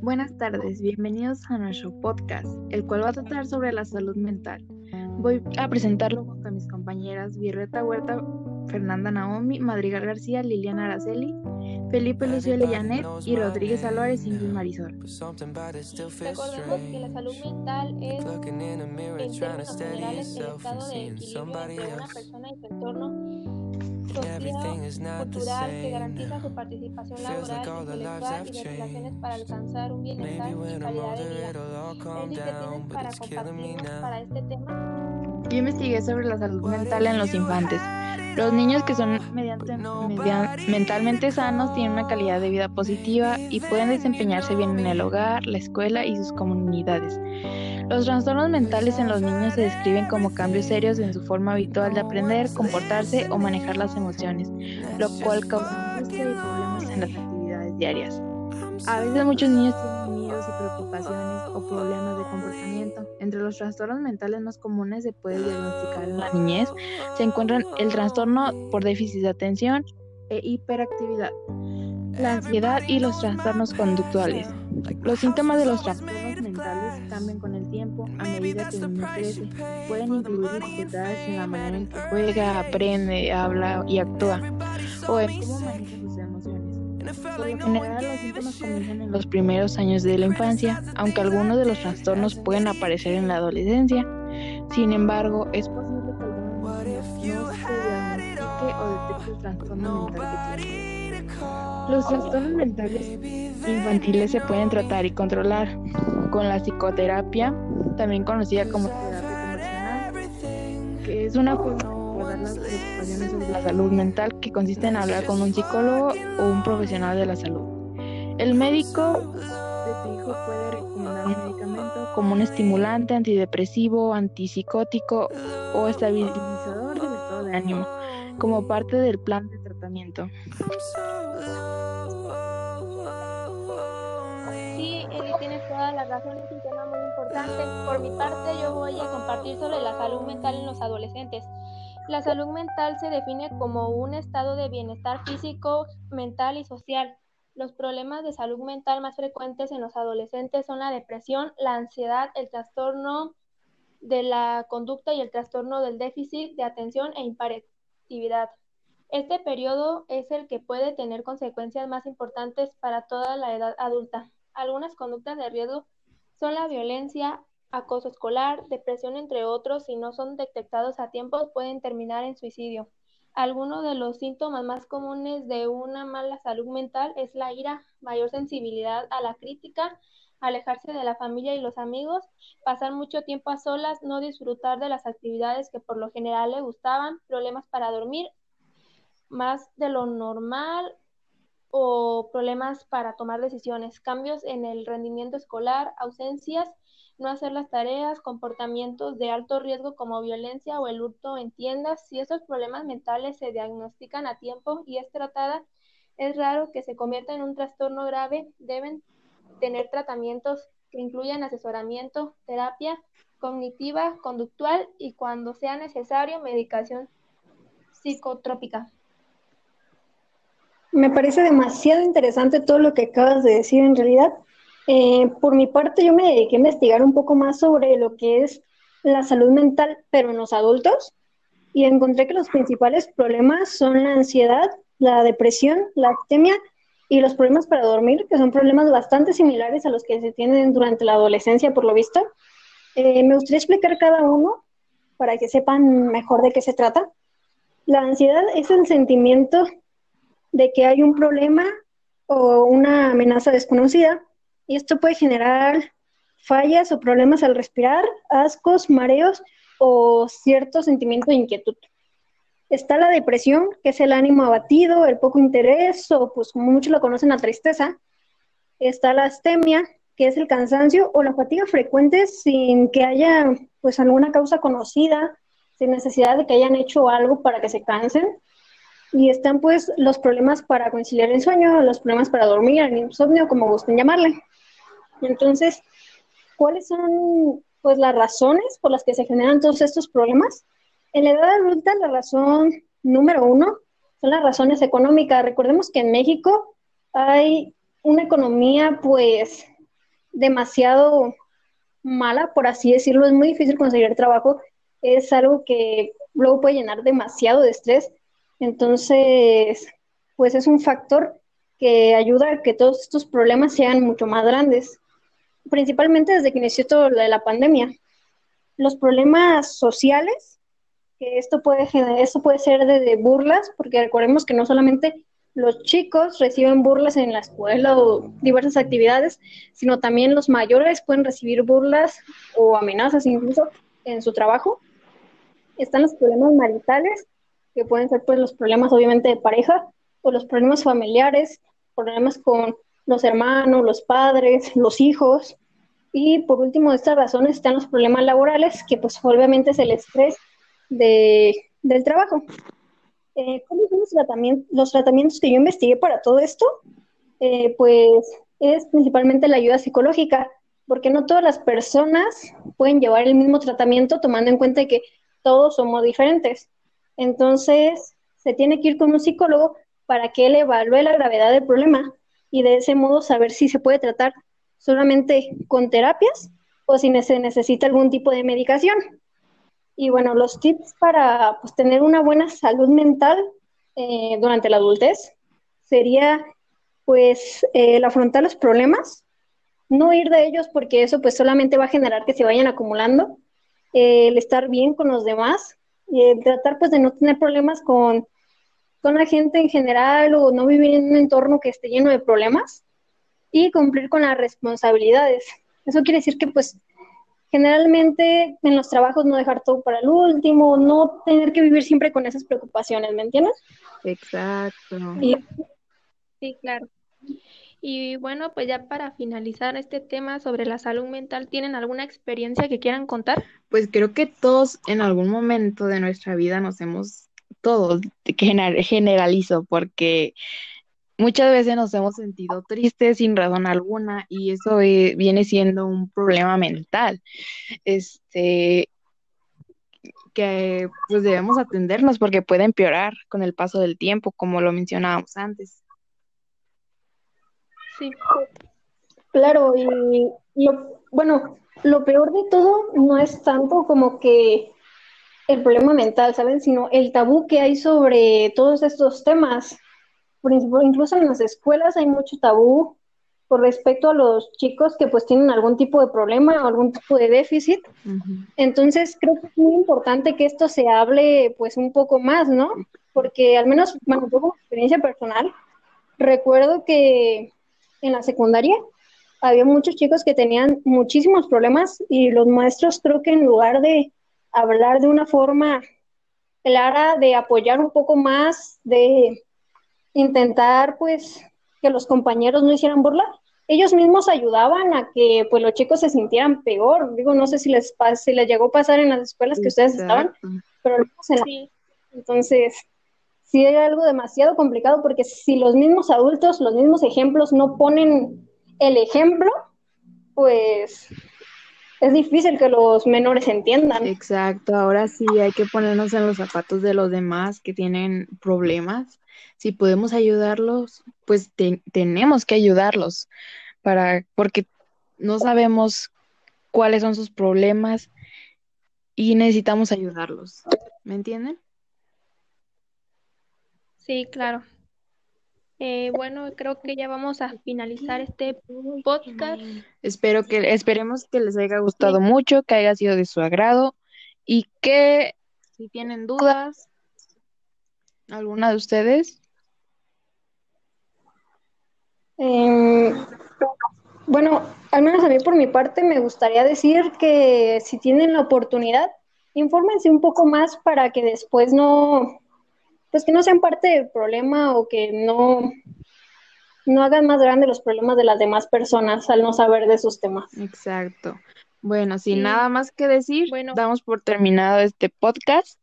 Buenas tardes, bienvenidos a nuestro podcast, el cual va a tratar sobre la salud mental. Voy a presentarlo junto a mis compañeras Virreta Huerta, Fernanda Naomi, Madrigal García, Liliana Araceli, Felipe Lucio Lellanet y Rodríguez Álvarez Ingrid Marisol. Recordemos que la salud mental es, en términos generales, el estado de equilibrio entre una persona y su entorno cultural que garantiza su participación laboral, intelectual y de relaciones para alcanzar un bienestar y calidad de vida. Eli, ¿qué tienes para compartirnos para este tema? Yo investigué sobre la salud mental en los infantes. Los niños que son mediante, mentalmente sanos tienen una calidad de vida positiva y pueden desempeñarse bien en el hogar, la escuela y sus comunidades. Los trastornos mentales en los niños se describen como cambios serios en su forma habitual de aprender, comportarse o manejar las emociones, lo cual causa problemas en las actividades diarias. A veces muchos niños tienen miedos y preocupaciones o problemas de comportamiento. Entre los trastornos mentales más comunes se puede diagnosticar en la niñez se encuentran el trastorno por déficit de atención e hiperactividad, la ansiedad y los trastornos conductuales. Los síntomas de los trastornos cambian con el tiempo a medida que niño crece. Pueden incluir dificultades en la manera en que juega, aprende, habla y actúa, o en cómo maneja sus emociones. Por lo general, los síntomas comienzan en los primeros años de la infancia, aunque algunos de los trastornos pueden aparecer en la adolescencia. Sin embargo, es posible que algunos niños no se diagnostique o detecte el trastorno mental que tienen. Los trastornos mentales infantiles se pueden tratar y controlar con la psicoterapia, también conocida como terapia conversacional, que es una forma las preocupaciones sobre la salud mental que consiste en hablar con un psicólogo o un profesional de la salud. El médico de tu hijo puede recomendar un medicamento como un estimulante, antidepresivo, antipsicótico o estabilizador del estado de ánimo como parte del plan de tratamiento. Toda la razón, es un tema muy importante. Por mi parte, yo voy a compartir sobre la salud mental en los adolescentes. La salud mental se define como un estado de bienestar físico, mental y social. Los problemas de salud mental más frecuentes en los adolescentes son la depresión, la ansiedad, el trastorno de la conducta y el trastorno del déficit de atención e hiperactividad. Este periodo es el que puede tener consecuencias más importantes para toda la edad adulta. Algunas conductas de riesgo son la violencia, acoso escolar, depresión, entre otros, si no son detectados a tiempo, pueden terminar en suicidio. Algunos de los síntomas más comunes de una mala salud mental es la ira, mayor sensibilidad a la crítica, alejarse de la familia y los amigos, pasar mucho tiempo a solas, no disfrutar de las actividades que por lo general le gustaban, problemas para dormir, más de lo normal o problemas para tomar decisiones, cambios en el rendimiento escolar, ausencias, no hacer las tareas, comportamientos de alto riesgo como violencia o el hurto en tiendas. Si esos problemas mentales se diagnostican a tiempo y es tratada, es raro que se convierta en un trastorno grave. Deben tener tratamientos que incluyan asesoramiento, terapia cognitiva, conductual y cuando sea necesario, medicación psicotrópica. Me parece demasiado interesante todo lo que acabas de decir en realidad. Eh, por mi parte, yo me dediqué a investigar un poco más sobre lo que es la salud mental, pero en los adultos, y encontré que los principales problemas son la ansiedad, la depresión, la astemia y los problemas para dormir, que son problemas bastante similares a los que se tienen durante la adolescencia, por lo visto. Eh, me gustaría explicar cada uno para que sepan mejor de qué se trata. La ansiedad es el sentimiento de que hay un problema o una amenaza desconocida y esto puede generar fallas o problemas al respirar, ascos, mareos o cierto sentimiento de inquietud. Está la depresión, que es el ánimo abatido, el poco interés o pues como muchos lo conocen la tristeza. Está la astemia, que es el cansancio o la fatiga frecuente sin que haya pues alguna causa conocida, sin necesidad de que hayan hecho algo para que se cansen. Y están pues los problemas para conciliar el sueño, los problemas para dormir, el insomnio, como gusten llamarle. Entonces, ¿cuáles son pues las razones por las que se generan todos estos problemas? En la edad adulta, la razón número uno son las razones económicas. Recordemos que en México hay una economía pues demasiado mala, por así decirlo, es muy difícil conseguir trabajo, es algo que luego puede llenar demasiado de estrés, entonces, pues es un factor que ayuda a que todos estos problemas sean mucho más grandes, principalmente desde que inició todo de la pandemia. Los problemas sociales, que esto puede, esto puede ser de burlas, porque recordemos que no solamente los chicos reciben burlas en la escuela o diversas actividades, sino también los mayores pueden recibir burlas o amenazas incluso en su trabajo. Están los problemas maritales, que pueden ser pues los problemas obviamente de pareja o los problemas familiares, problemas con los hermanos, los padres, los hijos. Y por último, de estas razones están los problemas laborales, que pues obviamente es el estrés de, del trabajo. Eh, ¿Cuáles son los tratamientos, los tratamientos que yo investigué para todo esto? Eh, pues es principalmente la ayuda psicológica, porque no todas las personas pueden llevar el mismo tratamiento tomando en cuenta que todos somos diferentes. Entonces, se tiene que ir con un psicólogo para que él evalúe la gravedad del problema y de ese modo saber si se puede tratar solamente con terapias o si se necesita algún tipo de medicación. Y bueno, los tips para pues, tener una buena salud mental eh, durante la adultez sería pues el afrontar los problemas, no ir de ellos porque eso pues solamente va a generar que se vayan acumulando, el estar bien con los demás, el tratar pues de no tener problemas con, con la gente en general o no vivir en un entorno que esté lleno de problemas y cumplir con las responsabilidades. Eso quiere decir que pues generalmente en los trabajos no dejar todo para el último, no tener que vivir siempre con esas preocupaciones, ¿me entiendes? Exacto. Sí, claro. Y bueno, pues ya para finalizar este tema sobre la salud mental, ¿tienen alguna experiencia que quieran contar? Pues creo que todos en algún momento de nuestra vida nos hemos, todos, generalizo, porque muchas veces nos hemos sentido tristes sin razón alguna y eso eh, viene siendo un problema mental. Este que pues debemos atendernos porque puede empeorar con el paso del tiempo, como lo mencionábamos antes. Sí. Claro, y lo, bueno, lo peor de todo no es tanto como que el problema mental, ¿saben? Sino el tabú que hay sobre todos estos temas incluso en las escuelas hay mucho tabú con respecto a los chicos que pues tienen algún tipo de problema o algún tipo de déficit. Entonces creo que es muy importante que esto se hable pues un poco más, ¿no? Porque al menos, bueno, yo como experiencia personal, recuerdo que en la secundaria había muchos chicos que tenían muchísimos problemas y los maestros creo que en lugar de hablar de una forma clara, de apoyar un poco más, de intentar pues que los compañeros no hicieran burla, ellos mismos ayudaban a que pues los chicos se sintieran peor. Digo, no sé si les si les llegó a pasar en las escuelas que ustedes estaban, pero sí. entonces sí hay algo demasiado complicado porque si los mismos adultos, los mismos ejemplos no ponen el ejemplo, pues es difícil que los menores entiendan. Exacto, ahora sí hay que ponernos en los zapatos de los demás que tienen problemas. Si podemos ayudarlos, pues tenemos que ayudarlos para porque no sabemos cuáles son sus problemas y necesitamos ayudarlos. ¿Me entienden? Sí, claro. Eh, bueno, creo que ya vamos a finalizar este podcast. Espero que, esperemos que les haya gustado mucho, que haya sido de su agrado y que si tienen dudas, alguna de ustedes. Em, bueno, al menos a mí por mi parte me gustaría decir que si tienen la oportunidad, infórmense un poco más para que después no, pues que no sean parte del problema o que no, no hagan más grandes los problemas de las demás personas al no saber de sus temas. Exacto. Bueno, sin nada más que decir, damos por terminado este podcast.